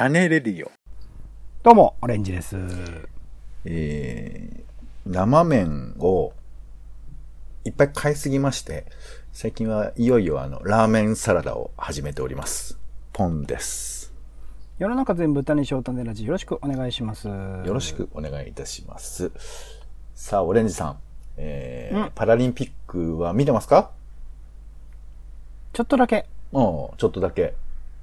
種レディオ。どうも、オレンジです。えー、生麺をいっぱい買いすぎまして、最近はいよいよあの、ラーメンサラダを始めております。ポンです。世の中全部歌にしよう種ラジよろしくお願いします。よよろしくお願いいたします。さあ、オレンジさん。えーうんパラリンピックは見てますか？ちょっとだけ、うん、ちょっとだけ。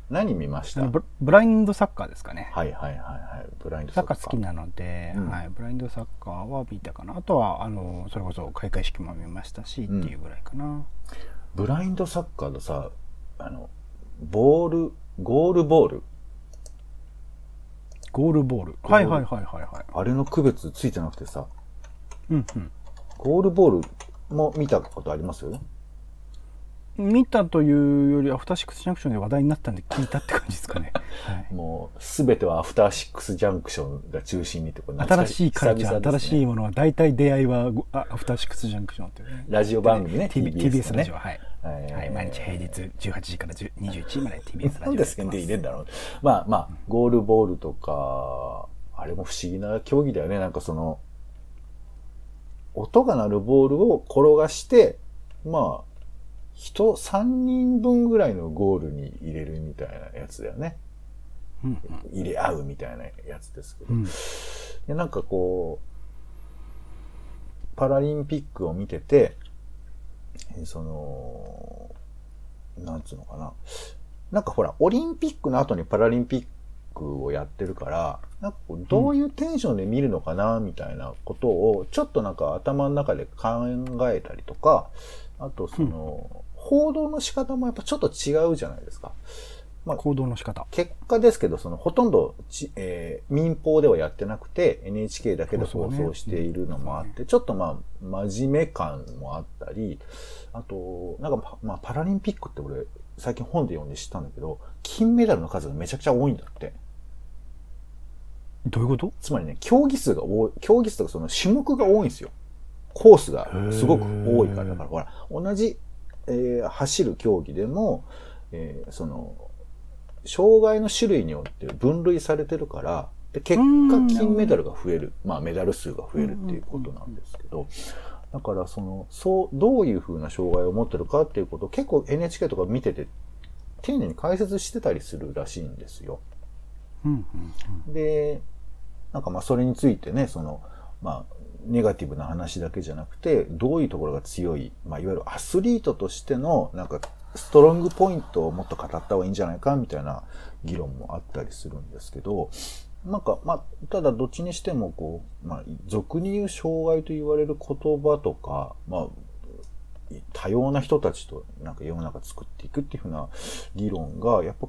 何見ました？ブブラインドサッカーですかね。はいはいはいはい。ブラインドサッカー好きなので、うんはい、ブラインドサッカーは見たかな？あとは、あの、それこそ開会式も見ましたし、うんっていうぐらいかな。ブラインドサッカーのさ、あの、ボール、ゴールボール、ゴールボール。ールはいはいはいはいはい。あれの区別ついてなくてさ、うんうん。ゴールボールも見たことあります？見たというより、アフターシックスジャンクションで話題になったんで聞いたって感じですかね。はい。もう、すべてはアフターシックスジャンクションが中心にってこれ新しいカルチャー、新しいい。ものは、大体出会いは、アフターシックスジャンクションというね。ラジオ番組ね、TBS, TBS のねはい。はいはい、毎日平日18時から10 21時まで TBS ラジオなんで宣伝入れんだろう。まあまあ、ゴールボールとか、あれも不思議な競技だよね。なんかその、音が鳴るボールを転がして、まあ、人3人分ぐらいのゴールに入れるみたいなやつだよね。うん入れ合うみたいなやつですけど。うんでなんかこう、パラリンピックを見てて、えーその、なんつうのかな。なんかほら、オリンピックの後にパラリンピックをやってるから、なんかどういうテンションで見るのかな、みたいなことを、ちょっとなんか頭の中で考えたりとか、あとその、報道の仕方もやっぱちょっと違うじゃないですか。まあ、行動の仕方。結果ですけど、そのほとんどち、えー民放ではやってなくて、NHK だけで放送しているのもあって、ちょっとまあ、真面目感もあったり、あと、なんかパ、まあ、パラリンピックって俺、最近本で読んで知ったんだけど、金メダルの数がめちゃくちゃ多いんだって。どういうこと？つまりね、競技数が多い、競技数とかその種目が多いんですよ。コースがすごく多いから。だから、ほら、同じ、えー走る競技でも、えーその、障害の種類によって分類されてるから、で結果うん金メダルが増える。まあメダル数が増えるっていうことなんですけど、だからその、そう、どういう風な障害を持ってるかっていうことを結構 NHK とか見てて、丁寧に解説してたりするらしいんですよ。で、なんかまあそれについてね、その、まあ、ネガティブな話だけじゃなくて、どういうところが強い、まあいわゆるアスリートとしての、なんか、ストロングポイントをもっと語った方がいいんじゃないか、みたいな議論もあったりするんですけど、なんか、まあ、ただどっちにしても、こう、まあ、俗に言う障害と言われる言葉とか、まあ、多様な人たちとなんか世の中作っていくっていうふうな議論が、やっぱ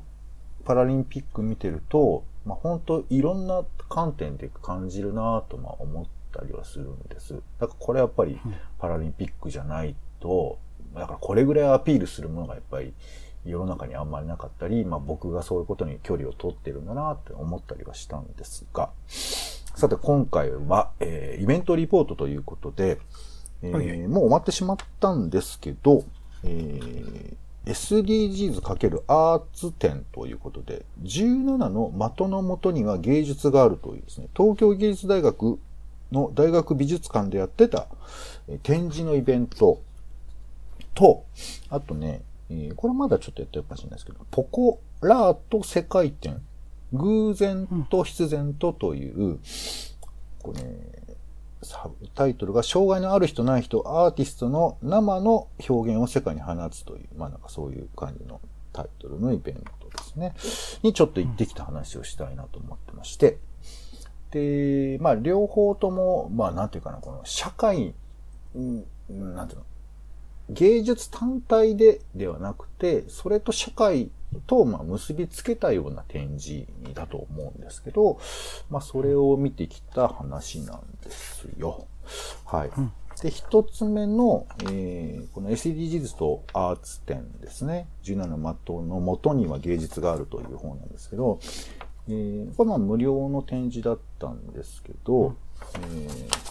パラリンピック見てると、まあ、本当いろんな観点で感じるなとまあ思ったりはするんです。だからこれやっぱりパラリンピックじゃないと、だからこれぐらいアピールするものがやっぱり世の中にあんまりなかったり、まあ僕がそういうことに距離を取ってるんだなって思ったりはしたんですが、さて今回は、えーイベントリポートということで、えーはいはい。もう終わってしまったんですけど、えー SDGs× アーツ展ということで、17の的のもとには芸術があるというですね、東京芸術大学の大学美術館でやってた展示のイベントと、あとね、これまだちょっとやってるかもしれないですけど、ポコラート世界展、偶然と必然とという、これね、タイトルが、障害のある人ない人、アーティストの生の表現を世界に放つという、まあなんかそういう感じのタイトルのイベントですね。にちょっと行ってきた話をしたいなと思ってまして。で、まあ両方とも、まあなんていうかな、この社会、うんなんていうの、芸術単体でではなくて、それと社会とまあ結びつけたような展示だと思うんですけど、まあそれを見てきた話なんですよ。はい。うんで、一つ目の、えーこの SDGs とアーツ展ですね。17の的の元には芸術があるという本なんですけど、えーこれまあ無料の展示だったんですけど、えー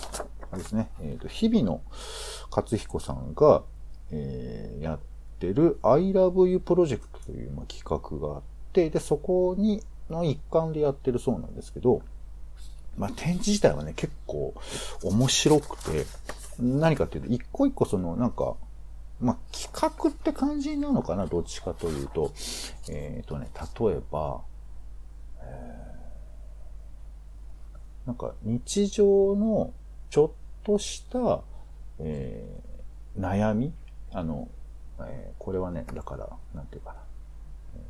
あれですね、えーと、日々の勝彦さんが、えーやってる I love you プロジェクトというまあ企画があって、で、そこに、の一環でやってるそうなんですけど、まあ、展示自体はね、結構面白くて、何かっていうと、一個一個その、なんか、まあ、企画って感じなのかな、どっちかというと。えっ、ー、とね、例えば、えー、なんか日常のちょっとした、えー、悩み？あの、えー、これはね、だから、なんていうかな。えー、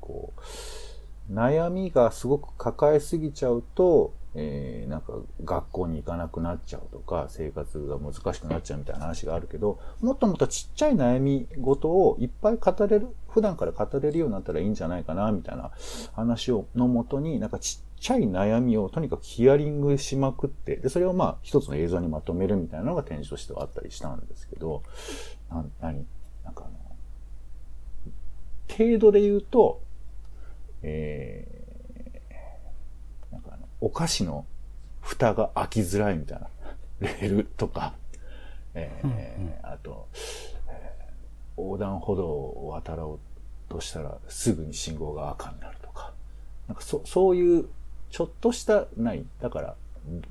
こう、悩みがすごく抱えすぎちゃうと、えー、なんか学校に行かなくなっちゃうとか、生活が難しくなっちゃうみたいな話があるけど、もっともっとちっちゃい悩み事をいっぱい語れる、普段から語れるようになったらいいんじゃないかな、みたいな話を、のもとに、なんかちっちゃい悩みをとにかくヒアリングしまくって、で、それをまあ一つの映像にまとめるみたいなのが展示としてはあったりしたんですけど、な、何？なんかあの、程度で言うと、えー、お菓子の蓋が開きづらいみたいな、レールとか、えー、うんうん、あと、えー、横断歩道を渡ろうとしたらすぐに信号が赤になるとか、なんかそそういうちょっとしたない、だから、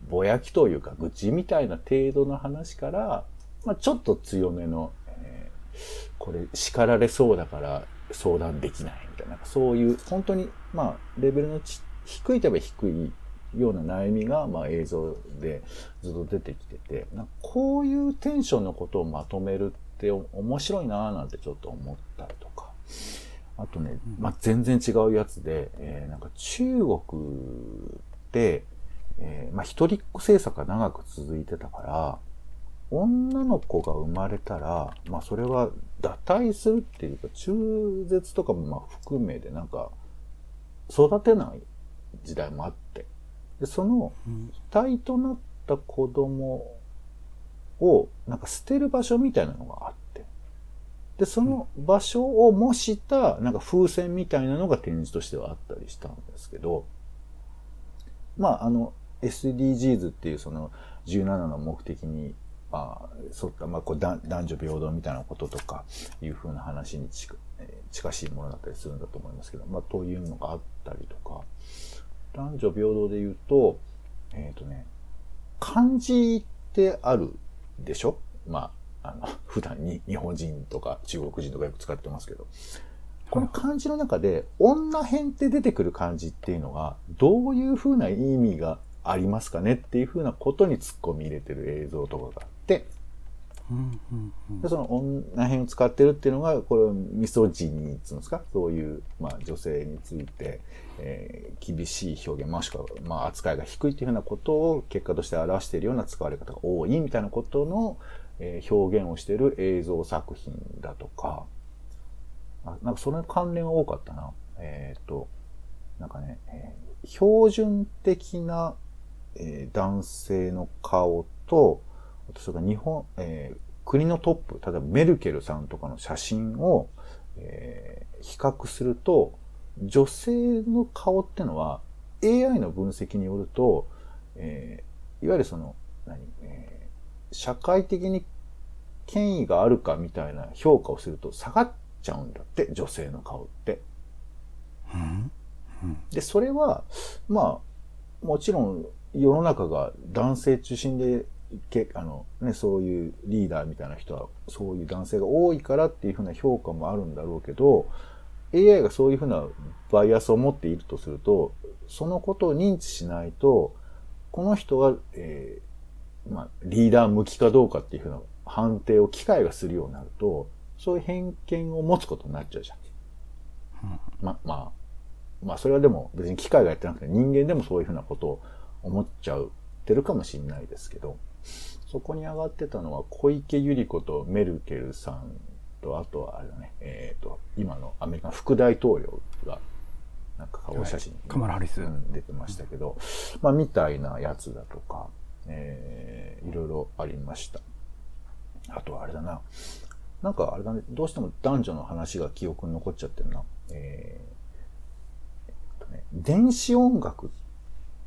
ぼやきというか愚痴みたいな程度の話から、まあ、ちょっと強めの、えー、これ叱られそうだから相談できないみたいな、そういう本当に、まあ、レベルのち低いといえば低いような悩みが、まあ、映像でずっと出てきてて、なこういうテンションのことをまとめるって面白いなぁなんてちょっと思ったりとか。あとね、まあ、全然違うやつで、えー、なんか中国で、えー、まあ、一人っ子政策が長く続いてたから、女の子が生まれたら、まあ、それは堕胎するっていうか、中絶とかもまあ含めでなんか、育てない時代もあって。で、その、体となった子供を、なんか捨てる場所みたいなのがあって、で、その場所を模した、なんか風船みたいなのが展示としてはあったりしたんですけど、まあ、あの、SDGs っていうその17の目的に、まあ、沿った、まあ、こう男女平等みたいなこととかいうふうな話に近しいものだったりするんだと思いますけど、まあ、というのがあったりとか、男女平等で言うと、えっ、ー、とね、漢字ってあるでしょ？まあ、あの、普段に日本人とか中国人とかよく使ってますけど。この漢字の中で、女編って出てくる漢字っていうのが、どういう風な意味がありますかね？っていう風なことに突っ込み入れてる映像とかがあって、でその女編を使ってるっていうのが、これはミソジニーっていうんですか？そういう、まあ、女性について、えー、厳しい表現、もしくは、まあ、扱いが低いっていうふうなことを結果として表しているような使われ方が多いみたいなことの、え、表現をしている映像作品だとか、あなんかその関連は多かったな。えっ、ー、と、なんかね、えー、標準的な、えー、男性の顔と、あとそれから日本、えー、国のトップ、例えばメルケルさんとかの写真を、えー、比較すると、女性の顔ってのは AI の分析によると、えー、いわゆるその、何、えー、社会的に権威があるかみたいな評価をすると下がっちゃうんだって、女性の顔って。うん？うん、で、それは、まあ、もちろん世の中が男性中心でけあの、ね、そういうリーダーみたいな人は、そういう男性が多いからっていうふうな評価もあるんだろうけど、AI がそういうふうなバイアスを持っているとすると、そのことを認知しないと、この人は、えー、まあ、リーダー向きかどうかっていうふうな判定を機械がするようになると、そういう偏見を持つことになっちゃうじゃん。うん、ま、まあ、まあ、それはでも別に機械がやってなくて人間でもそういうふうなことを思っちゃうってるかもしれないですけど、そこに上がってたのは小池百合子とメルケルさんと、あとはあれだね、えっ、ー、と、今のアメリカ副大統領が、なんか顔写真、はい、カマラハリス、うん、出てましたけど、まあ、みたいなやつだとか、えー、いろいろありました。あとはあれだな。なんかあれだね、どうしても男女の話が記憶に残っちゃってるな。えー、えっとね、電子音楽っ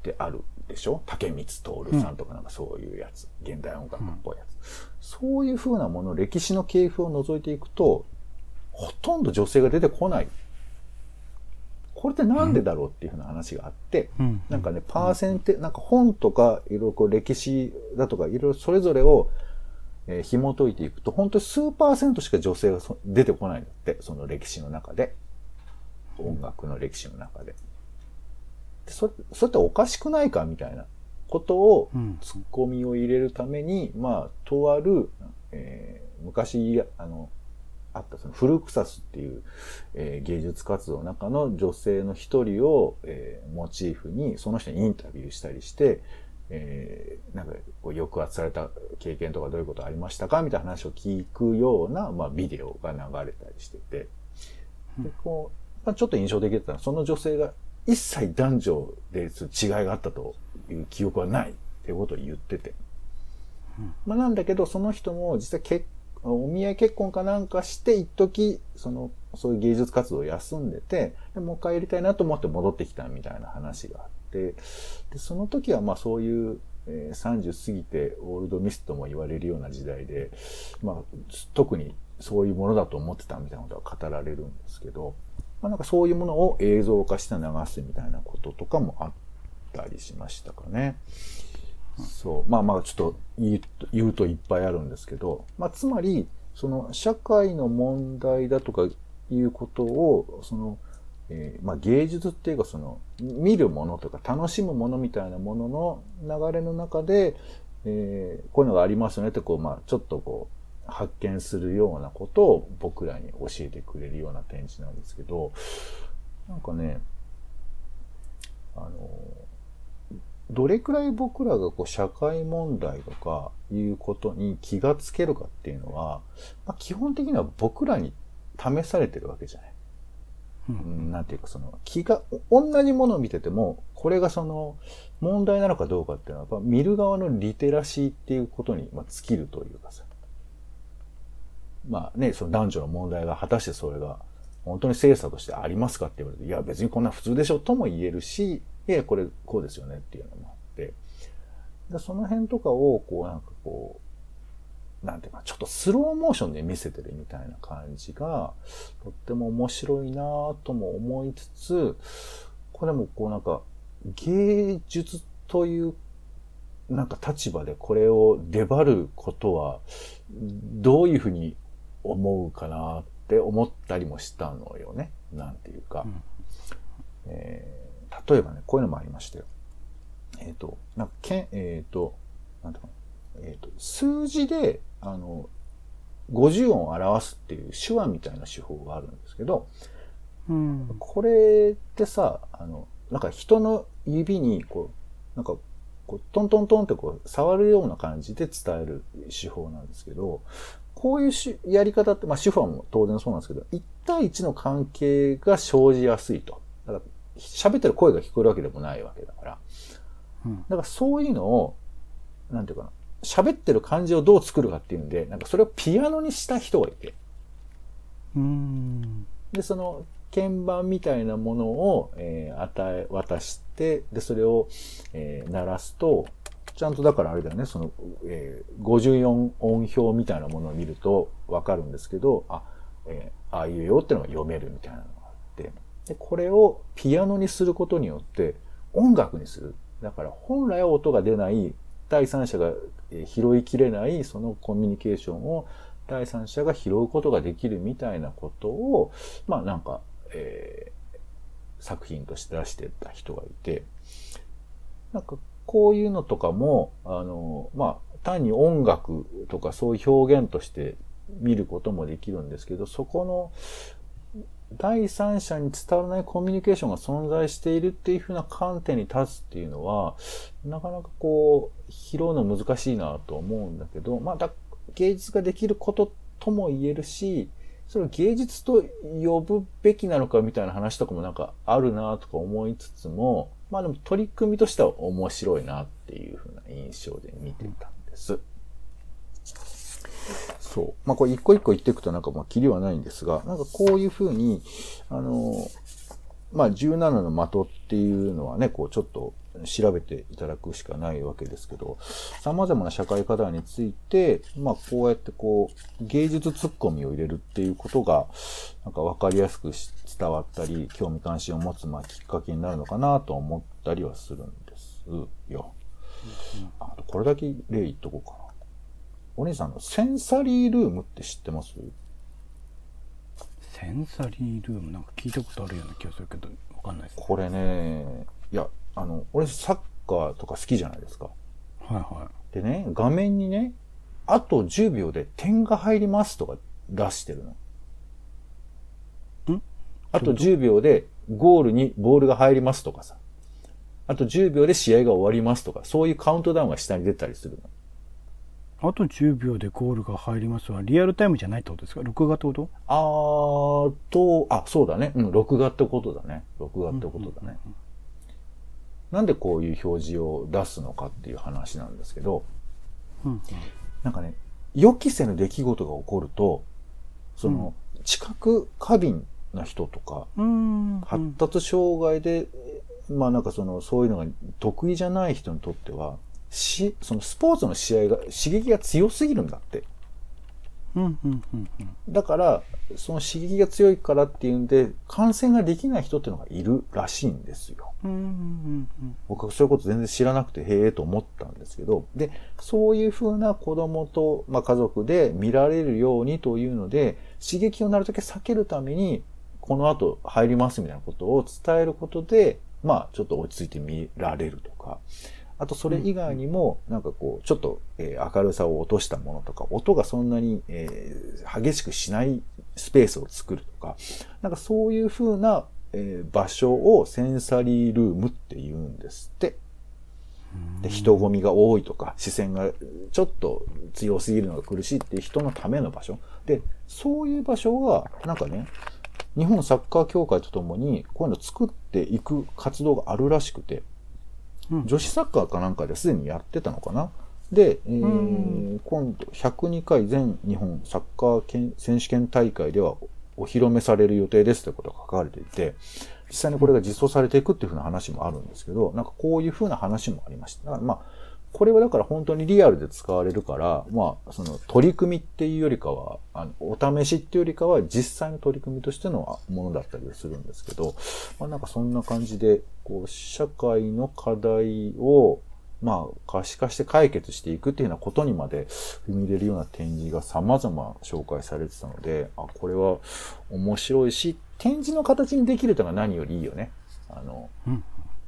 てあるでしょ？竹光徹さんとかなんかそういうやつ。うん、現代音楽っぽいやつ。そういう風なもの、歴史の系譜を除いていくと、ほとんど女性が出てこない。これってなんでだろうっていうふうな話があって、うんなんかね、パーセンテ、なんか本とか、いろいろこう歴史だとか、いろいろそれぞれを、えー紐解いていくと、本当に数パーセントしか女性がそ出てこないんだって、その歴史の中で。音楽の歴史の中で。でそそれっておかしくないかみたいなことを、うんツッコミを入れるために、まあ、とある、えー昔、あの、あったそのフルクサスっていう、えー芸術活動の中の女性の一人を、えーモチーフにその人にインタビューしたりして、えーなんかこう抑圧された経験とかどういうことありましたかみたいな話を聞くような、まあ、ビデオが流れたりしてて、でこうまあ、ちょっと印象的だったのはその女性が一切男女で違いがあったという記憶はないっていうことを言ってて、まあ、なんだけどその人も実際結お見合い結婚かなんかして一時そのそういう芸術活動を休んでてでもう一回やりたいなと思って戻ってきたみたいな話があってでその時はまあそういう、えー30過ぎてオールドミスとも言われるような時代で、まあ、特にそういうものだと思ってたみたいなことは語られるんですけど、まあ、なんかそういうものを映像化して流すみたいなこととかもあったりしましたかね。そう。まあまあちょっと言うと言うといっぱいあるんですけど、まあつまり、その社会の問題だとかいうことを、その、えーまあ芸術っていうかその、見るものとか楽しむものみたいなものの流れの中で、えーこういうのがありますよねってこう、まあちょっとこう、発見するようなことを僕らに教えてくれるような展示なんですけど、なんかね、あの、どれくらい僕らがこう社会問題とかいうことに気がつけるかっていうのは、まあ、基本的には僕らに試されてるわけじゃない。うん、なんていうかその気が、同じものを見てても、これがその問題なのかどうかっていうのは、やっぱ見る側のリテラシーっていうことにまあ尽きるというかさ。まあね、その男女の問題が果たしてそれが本当に精査としてありますかって言われて、いや別にこんな普通でしょとも言えるし、いやこれこうですよねっていうのもあって、でその辺とかをこうなんかこう、なんていうか、ちょっとスローモーションで見せてるみたいな感じが、とっても面白いなぁとも思いつつ、これもこうなんか、芸術というなんか立場でこれを出張ることは、どういうふうに思うかなって思ったりもしたのよね。なんていうか。えー例えばね、こういうのもありましたよ。えっ、と、なんか、けん、えっ、と、なんていうかなえっ、と、数字で、あの、50音を表すっていう手話みたいな手法があるんですけど、うん。これってさ、あの、なんか人の指に、こう、なんか、こう、トントントンってこう、触るような感じで伝える手法なんですけど、こういうしやり方って、まあ、手法も当然そうなんですけど、1対1の関係が生じやすいと。だから、喋ってる声が聞こえるわけでもないわけだから。うんだからそういうのを、なんていうかな、喋ってる感じをどう作るかっていうんで、なんかそれをピアノにした人がいて、うん。で、その鍵盤みたいなものを、えー与え、渡して、で、それを、えー鳴らすと、ちゃんとだからあれだよね、その、えー54音表みたいなものを見るとわかるんですけど、あ、えーああいうよっていうのが読めるみたいなのがあって、で、これをピアノにすることによって音楽にする。だから本来は音が出ない、第三者が拾いきれないそのコミュニケーションを第三者が拾うことができるみたいなことを、まあなんか、えー作品として出してた人がいて、なんかこういうのとかも、あの、まあ単に音楽とかそういう表現として見ることもできるんですけど、そこの第三者に伝わらないコミュニケーションが存在しているっていうふうな観点に立つっていうのは、なかなかこう、拾うの難しいなと思うんだけど、まあだ、芸術ができることとも言えるし、それを芸術と呼ぶべきなのかみたいな話とかもなんかあるなとか思いつつも、まあでも取り組みとしては面白いなっていうふうな印象で見てたんです。そう。まあこれ一個一個言っていくとなんかまあキリはないんですが、なんかこういうふうに、あの、まあ17の的っていうのはね、こうちょっと、調べていただくしかないわけですけど、様々な社会課題について、まあこうやってこう、芸術ツッコミを入れるっていうことが、なんかわかりやすく伝わったり、興味関心を持つ、まあきっかけになるのかなと思ったりはするんですよ。あとこれだけ例言っとこうかな。お兄さんのセンサリールームって知ってます？センサリールームなんか聞いたことあるような気がするけど、わかんないです、これね、いや、あの、俺サッカーとか好きじゃないですか。はいはでね、画面にね、あと10秒で点が入りますとか出してるの。ん？あと10秒でゴールにボールが入りますとかさ。あと10秒で試合が終わりますとか、そういうカウントダウンが下に出たりするの。い。あと10秒でゴールが入りますは、リアルタイムじゃないってことですか？録画ってこと？あーと、あ、そうだね。うん、録画ってことだね。録画ってことだね。なんでこういう表示を出すのかっていう話なんですけど、うん。なんかね、予期せぬ出来事が起こると、その、知覚過敏な人とか、うん。発達障害で、まあなんかその、そういうのが得意じゃない人にとっては、し、そのスポーツの試合が、刺激が強すぎるんだって。うん。うん。うん。うん。だから、その刺激が強いからっていうんで、感染ができない人っていうのがいるらしいんですよ。うん。うん。僕はそういうこと全然知らなくて、へえと思ったんですけど、で、そういうふうな子供と、まあ、家族で見られるようにというので、刺激をなるだけ避けるために、この後入りますみたいなことを伝えることで、まあ、ちょっと落ち着いて見られるとか、あとそれ以外にも、なんかこう、ちょっと、えー明るさを落としたものとか、音がそんなに、えー激しくしないスペースを作るとか、なんかそういう風な、えー場所をセンサリールームって言うんですって。で、人混みが多いとか、視線がちょっと強すぎるのが苦しいっていう人のための場所。で、そういう場所が、なんかね、日本サッカー協会とともに、こういうのを作っていく活動があるらしくて、うん女子サッカーかなんかですでにやってたのかな？で、えーうん今度102回全日本サッカー権選手権大会ではお披露目される予定ですということが書かれていて、実際にこれが実装されていくっていうふうな話もあるんですけど、なんかこういうふうな話もありました。だからまあ、これはだから本当にリアルで使われるから、まあ、その取り組みっていうよりかは、あのお試しっていうよりかは実際の取り組みとしてのものだったりするんですけど、まあなんかそんな感じで、こう、社会の課題を、まあ、可視化して解決していくっていうようなことにまで踏み入れるような展示が様々紹介されてたので、あ、これは面白いし、展示の形にできるというのが何よりいいよね。あの、うん。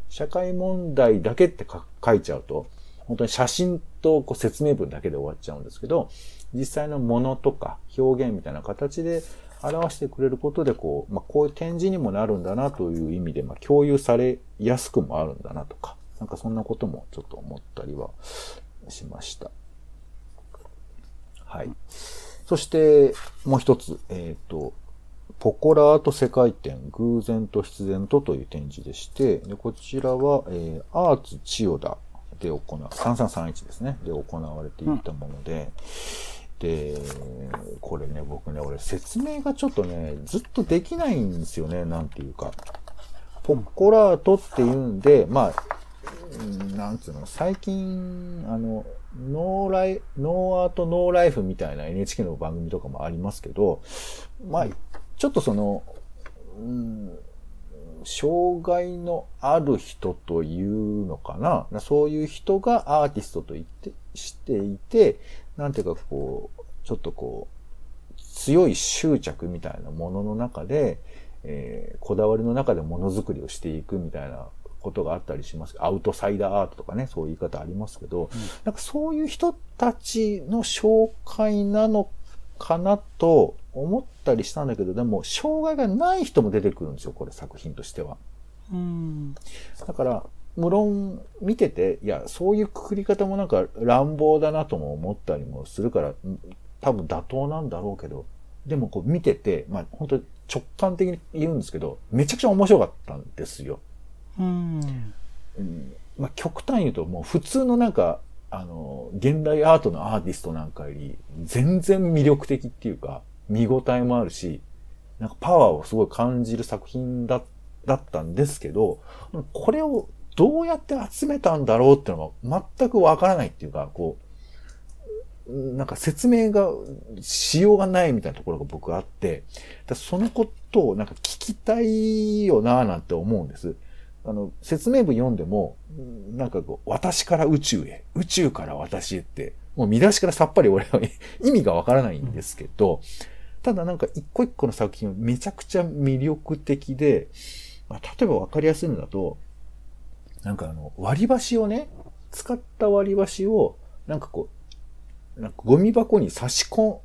社会問題だけってか書いちゃうと、本当に写真とこう説明文だけで終わっちゃうんですけど、実際のものとか表現みたいな形で表してくれることで、こう、まあ、こういう展示にもなるんだなという意味で、まあ、共有されやすくもあるんだなとか、なんかそんなこともちょっと思ったりはしました。はい。そして、もう一つ、えっ、と、ポコラアート世界展、偶然と必然とという展示でして、でこちらは、えーアーツ千代田で行う、3331ですね、で行われていたもので、で、これね、僕ね、俺説明がちょっとね、ずっとできないんですよね、なんていうか。ポッコラートっていうんで、まあ、うんなんつうの、最近、あの、No li、No Art No Life みたいな NHK の番組とかもありますけど、まあ、ちょっとその、障害のある人というのかな？そういう人がアーティストと言って、していて、なんていうかこう、ちょっとこう、強い執着みたいなものの中で、えーこだわりの中でものづくりをしていくみたいなことがあったりします。アウトサイダーアートとかね、そういう言い方ありますけど、なんかそういう人たちの紹介なのかなと思ったりしたんだけど、でも、障害がない人も出てくるんですよ、これ作品としては。うん。だから、無論見てて、いや、そういうくくり方もなんか乱暴だなとも思ったりもするから、うん多分妥当なんだろうけど、でもこう見てて、まあ本当に直感的に言うんですけど、めちゃくちゃ面白かったんですよ。うん。うんまあ、極端に言うともう普通のなんか、あの、現代アートのアーティストなんかより全然魅力的っていうか、見応えもあるし、なんかパワーをすごい感じる作品だだったんですけど、これをどうやって集めたんだろうっていうのが全くわからないっていうか、こう、なんか説明がしようがないみたいなところが僕あって、そのことをなんか聞きたいよなぁなんて思うんです。あの、説明文読んでも、なんかこう、私から宇宙へ、宇宙から私へって、もう見出しからさっぱり俺は意味がわからないんですけど、ただなんか一個一個の作品はめちゃくちゃ魅力的で、まあ、例えばわかりやすいのだと、なんかあの、割り箸をね、使った割り箸を、なんかこう、なんかゴミ箱に差し込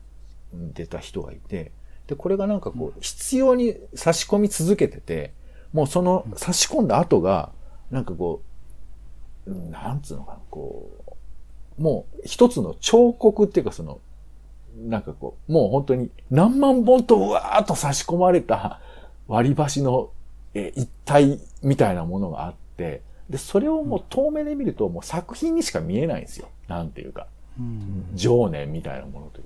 んでた人がいて、で、これがなんかこう、必要に差し込み続けてて、もうその差し込んだ後が、なんかこう、なんつうのかな、こう、もう一つの彫刻っていうかその、なんかこう、もう本当に何万本とうわーっと差し込まれた 割り箸のえ一体みたいなものがあって、で、それをもう遠目で見るともう作品にしか見えないんですよ。なんていうか。情念みたいなものという。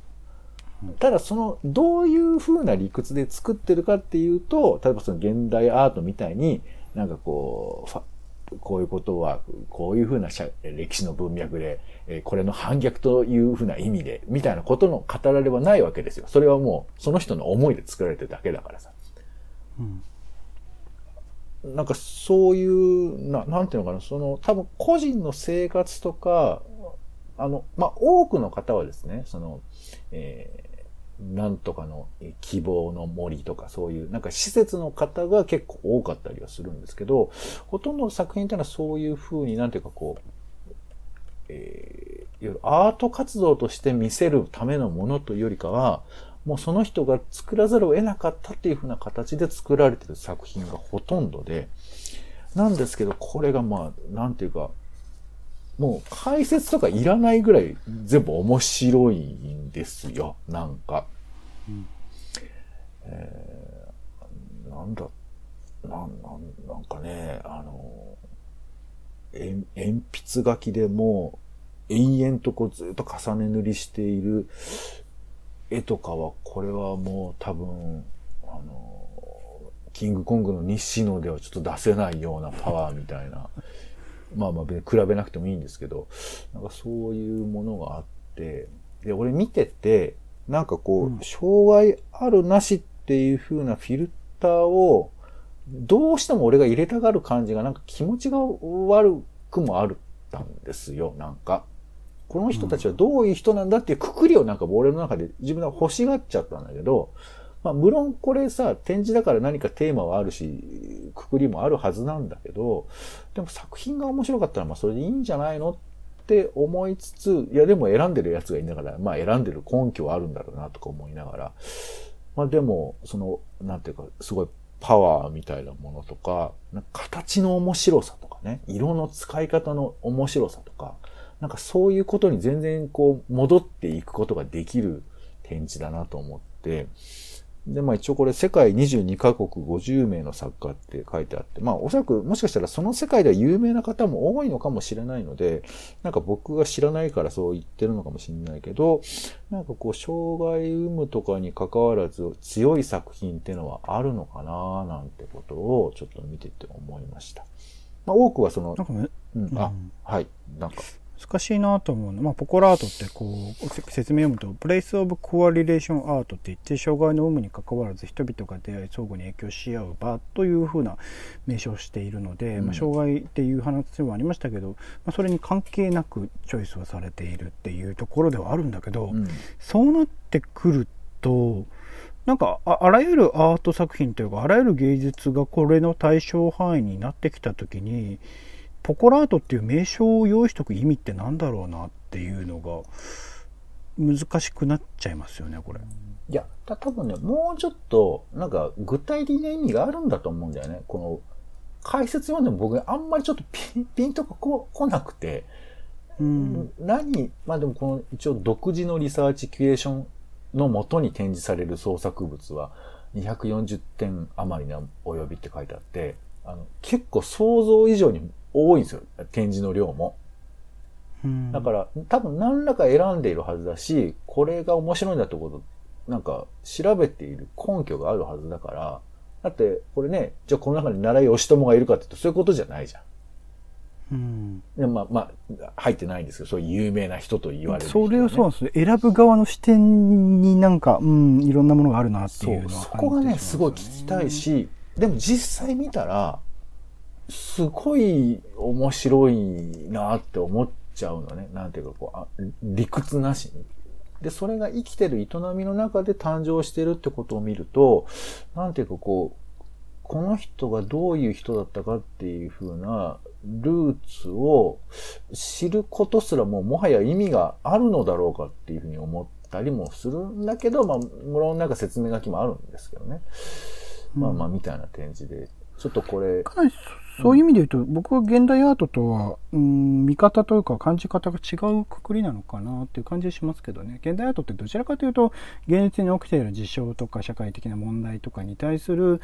ただその、どういう風な理屈で作ってるかっていうと、例えばその現代アートみたいに、なんかこう、こういうことは、こういう風な歴史の文脈で、これの反逆という風な意味で、みたいなことの語られはないわけですよ。それはもう、その人の思いで作られてるだけだからさ。うんなんかそういう、ななんていうのかな、その、多分個人の生活とか、あの、まあ、多くの方はですね、その、えー、なんとかの希望の森とかそういう、なんか施設の方が結構多かったりはするんですけど、ほとんどの作品っていうのはそういうふうになんていうかこう、えー、アート活動として見せるためのものというよりかは、もうその人が作らざるを得なかったっていう風な形で作られてる作品がほとんどで、なんですけど、これがまあ、なんていうか、もう解説とかいらないぐらい全部面白いですよ、なんか。うん、えー、なんだ、なん、なんなんかね、あの、鉛筆書きでも延々とこうずっと重ね塗りしている絵とかは、これはもう多分、あの、キングコングの西野ではちょっと出せないようなパワーみたいな。まあまあ比べなくてもいいんですけど、なんかそういうものがあって、で、俺見てて、なんかこう、うん、障害あるなしっていう風なフィルターを、どうしても俺が入れたがる感じが、なんか気持ちが悪くもあったんですよ、なんか。この人たちはどういう人なんだっていうくくりをなんか俺の中で自分が欲しがっちゃったんだけど、まあ無論これさ、展示だから何かテーマはあるし、くくりもあるはずなんだけど、でも作品が面白かったらまあそれでいいんじゃないのっって思いつつ、いやでも選んでるやつがいながら、まあ選んでる根拠はあるんだろうなとか思いながら、まあでも、その、なんていうか、すごいパワーみたいなものとか、なんか、形の面白さとかね、色の使い方の面白さとか、なんかそういうことに全然こう戻っていくことができる展示だなと思って、で、まあ一応これ世界22カ国50名の作家って書いてあって、まあおそらくもしかしたらその世界では有名な方も多いのかもしれないので、なんか僕が知らないからそう言ってるのかもしれないけど、なんかこう障害有無とかに関わらず強い作品っていうのはあるのかななんてことをちょっと見てて思いました。まあ多くはその、なんかね、うん、あ、はい、なんか。難しいなと思うの。まあ、ポコラートってこう説明読むと「プレイス・オブ・コアリレーション・アート」って言って障害の有無にかかわらず人々が出会い相互に影響し合う場というふうな名称をしているので、うん、まあ、障害っていう話もありましたけど、まあ、それに関係なくチョイスはされているっていうところではあるんだけど、うん、そうなってくるとなんかああらゆるアート作品というかあらゆる芸術がこれの対象範囲になってきた時にポコラートっていう名称を用意しとく意味って何だろうなっていうのが難しくなっちゃいますよねこれ。いや、た多分ね、もうちょっと、なんか具体的な意味があるんだと思うんだよね。この解説読んでも僕あんまりちょっとピンピンとかこ来なくて、うん、何、まあでもこの一応独自のリサーチキュレーションのもとに展示される創作物は240点余りな及びって書いてあって、あの結構想像以上に多いんですよ。展示の量も。だから多分何らか選んでいるはずだし、これが面白いんだってこと、なんか調べている根拠があるはずだから、だってこれね、じゃあこの中に奈良義朝がいるかって言うとそういうことじゃないじゃん。うん。でまあ、まあ、入ってないんですけど、そういう有名な人と言われる人、それをそうなんですよ。選ぶ側の視点になんか、うん、いろんなものがあるなってそいうのはうそこがね、すごい聞きたいし。し、でも実際見たら、すごい面白いなって思っちゃうのね。なんていうかこうあ、理屈なしに。で、それが生きてる営みの中で誕生してるってことを見ると、なんていうかこう、この人がどういう人だったかっていう風なルーツを知ることすらもうもはや意味があるのだろうかっていうふうに思ったりもするんだけど、まあ、無論なんか説明書きもあるんですけどね。まあまあ、みたいな展示で、ちょっとこれ、かなりそそういう意味で言うと、僕は現代アートとは、うん、見方というか感じ方が違うくくりなのかなっていう感じがしますけどね。現代アートってどちらかというと、現実に起きている事象とか社会的な問題とかに対する、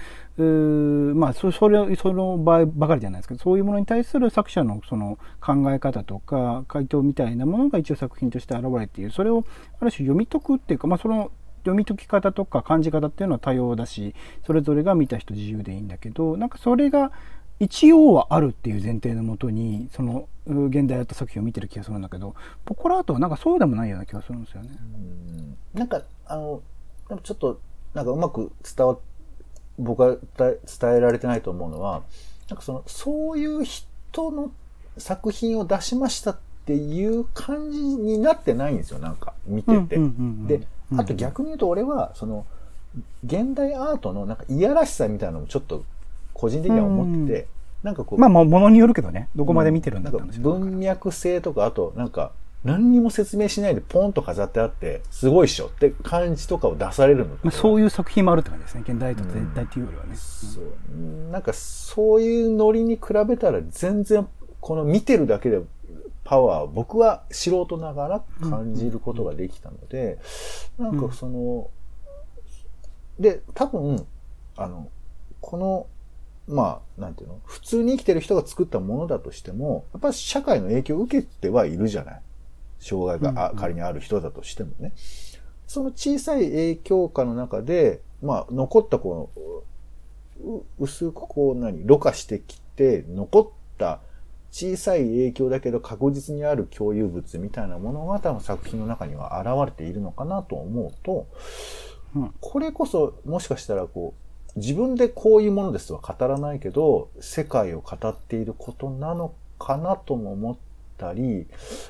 まあ、そそれ、その場合ばかりじゃないですけど、そういうものに対する作者のその考え方とか回答みたいなものが一応作品として現れている。それをある種読み解くっていうか、まあ、その読み解き方とか感じ方っていうのは多様だし、それぞれが見た人自由でいいんだけど、なんかそれが一応はあるっていう前提のもとに、そのう現代アート作品を見てる気がするんだけど、ポコラアートはなんかそうでもないような気がするんですよね。うんなんか、あの、でもちょっと、なんかうまく伝わ、僕が伝え伝えられてないと思うのは、なんかその、そういう人の作品を出しましたっていう感じになってないんですよ、なんか、見てて。で、あと逆に言うと俺は、その、現代アートのなんかいやらしさみたいなのもちょっと個人的には思ってて、なんかこう、まあまあ、ものによるけどね、どこまで見てるんだったんですよ。文脈性とか、あとなんか何にも説明しないでポンと飾ってあって、すごいっしょって感じとかを出されるのまあ、そういう、作品もあるって感じですね。現代アート全体っていうよりはね。そうなんかそういうノリに比べたら全然この見てるだけでパワーを僕は素人ながら感じることができたので、なんかその、で、多分、あの、この、まあ、なんていうの普通に生きてる人が作ったものだとしても、やっぱり社会の影響を受けてはいるじゃない。障害があ仮にある人だとしてもね。その小さい影響下の中で、まあ、残ったこの、う薄くこう何、ろ過してきて、残った小さい影響だけど確実にある共有物みたいなものが多分作品の中には現れているのかなと思うと、うんこれこそもしかしたらこう、自分でこういうものですとは語らないけど、世界を語っていることなのかなとも思ったり、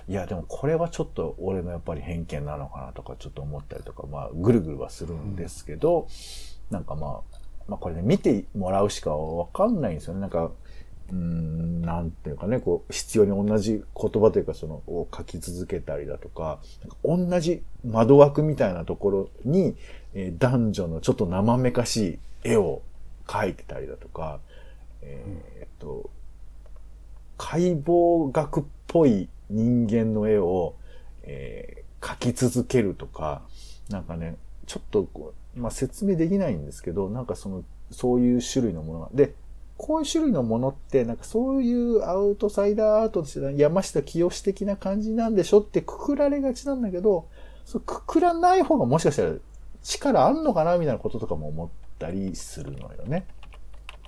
いやでもこれはちょっと俺のやっぱり偏見なのかなとかちょっと思ったりとか、まあぐるぐるはするんですけど、なんかまあ、まあこれね見てもらうしかわかんないんですよね。なんか、うん、なんていうかね、こう、必要に同じ言葉というか、その、を書き続けたりだとか、なんか同じ窓枠みたいなところに、えー男女のちょっと生めかしい絵を描いてたりだとか、えーっと、解剖学っぽい人間の絵を、えー描き続けるとか、なんかね、ちょっとこう、まあ、説明できないんですけど、なんかその、そういう種類のものが、で、こういう種類のものって、なんかそういうアウトサイダーアートとして山下清的な感じなんでしょってくくられがちなんだけど、そうくくらない方がもしかしたら力あんのかなみたいなこととかも思ったりするのよね。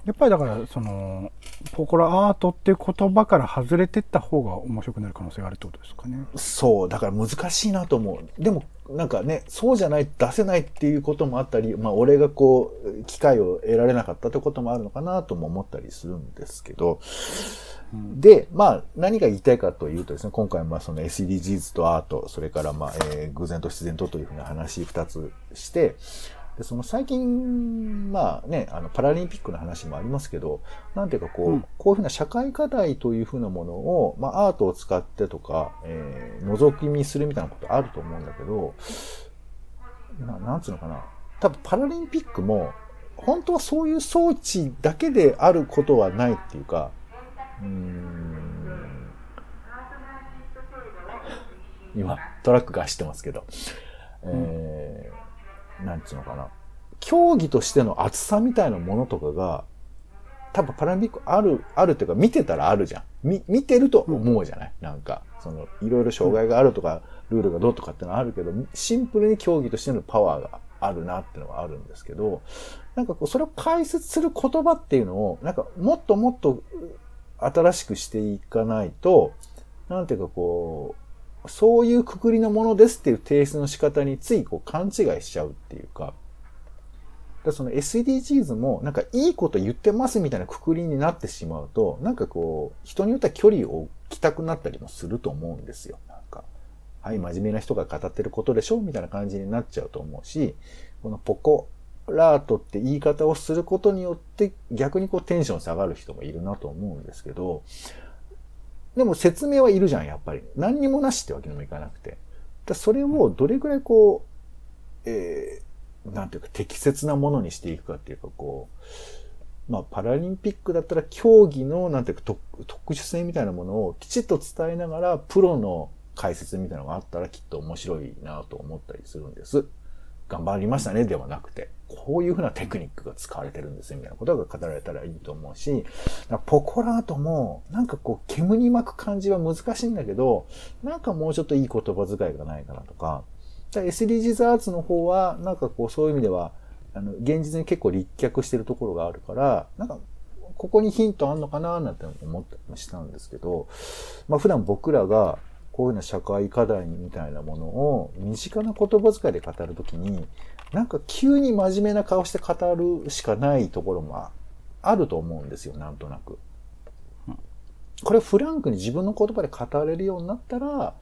やっぱりだから、その、ポコラアートっていう言葉から外れてった方が面白くなる可能性があるってことですかね。そう、だから難しいなと思う。でも、なんかね、そうじゃない、出せないっていうこともあったり、まあ、俺がこう、機会を得られなかったってこともあるのかなとも思ったりするんですけど、で、まあ、何が言いたいかというとですね、今回、まあ、その SDGs とアート、それから、まあ、えー偶然と必然とというふうな話二つして、で、その最近、まあね、あの、パラリンピックの話もありますけど、なんていうかこう、うん。こういうふうな社会課題というふうなものを、まあ、アートを使ってとか、えー覗き見するみたいなことあると思うんだけど、ななんつうのかな。多分パラリンピックも、本当はそういう装置だけであることはないっていうか、うーん。今、トラックが走ってますけど、えー、なんつうのかな。競技としての厚さみたいなものとかが、多分パラリンピックある、あるっていうか見てたらあるじゃん。み、見てると思うじゃない、なんか、その、いろいろ障害があるとか、ルールがどうとかってのはあるけど、シンプルに競技としてのパワーがあるなっていうのはあるんですけど、なんかこう、それを解説する言葉っていうのを、なんかもっともっと、新しくしていかないと、なんていうかこう、そういうくくりのものですっていう提出の仕方についこう勘違いしちゃうっていうか、だその SDGs もなんかいいこと言ってますみたいなくくりになってしまうと、なんかこう、人によっては距離を置きたくなったりもすると思うんですよ。なんか、はい、真面目な人が語ってることでしょみたいな感じになっちゃうと思うし、このポコラートって言い方をすることによって逆にこうテンション下がる人もいるなと思うんですけど、でも説明はいるじゃん、やっぱり。何にもなしってわけにもいかなくて。だそれをどれくらいこう、えー、なんていうか適切なものにしていくかっていうかこう、まあパラリンピックだったら競技のなんていうか特殊性みたいなものをきちっと伝えながらプロの解説みたいなのがあったらきっと面白いなと思ったりするんです。頑張りましたねではなくて、こういうふうなテクニックが使われてるんですよ、みたいなことが語られたらいいと思うし、ポコラートも、なんかこう、煙に巻く感じは難しいんだけど、なんかもうちょっといい言葉遣いがないかなとか、SDGs アーツの方は、なんかこう、そういう意味では、あの、現実に結構立脚してるところがあるから、なんか、ここにヒントあんのかななんて思ったりしたんですけど、まあ普段僕らがこういうような社会課題みたいなものを身近な言葉遣いで語るときに、なんか急に真面目な顔して語るしかないところもあると思うんですよ、なんとなく。これフランクに自分の言葉で語れるようになったら、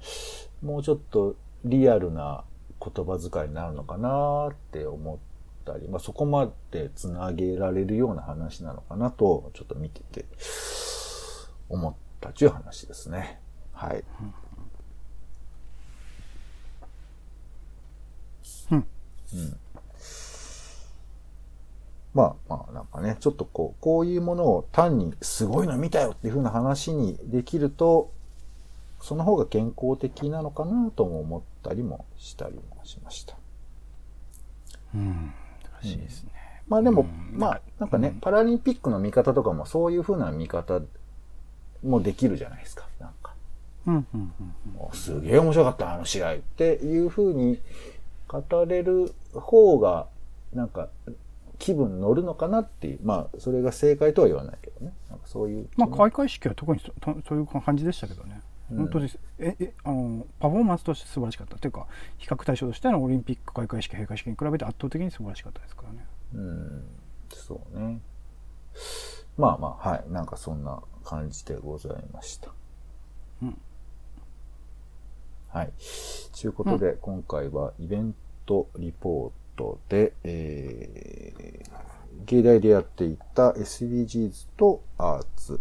もうちょっとリアルな言葉遣いになるのかなって思ったり、まあ、そこまでつなげられるような話なのかなと、ちょっと見てて思ったという話ですね。はい。うん。うん。まあまあなんかね、ちょっとこう、こういうものを単にすごいの見たよっていう風な話にできると、その方が健康的なのかなとも思ったりもしたりもしました。うん。難しいですね。まあでも、まあなんかね、パラリンピックの見方とかもそういう風な見方もできるじゃないですか。なんか。うんうんうんうん、すげえ面白かった、あの試合っていう風に語れる方が、なんか、気分乗るのかなっていう。まあ、それが正解とは言わないけどね。なんかそういう。まあ、開会式は特にそそういう感じでしたけどね。本当です。え、え、あの、パフォーマンスとして素晴らしかった。というか、比較対象としてのオリンピック開会式、閉会式に比べて圧倒的に素晴らしかったですからね。うん、そうね。まあまあ、はい。なんかそんな感じでございました。うん。はい。ということで、うん、今回はイベントリポートで、えー、芸大でやっていた SDGs とアーツ、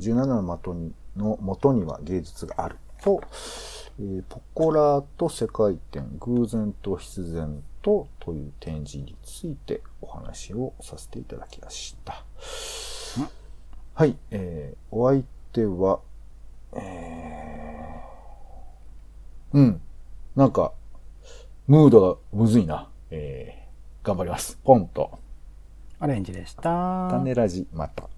17の的にの元には芸術があると、えー、ポコラーと世界展、偶然と必然とという展示についてお話をさせていただきました。はい、えー、お相手は、えー、うん、なんか、ムードがむずいな。えー、頑張ります。ポンと。アレンジでした。種ラジ、また。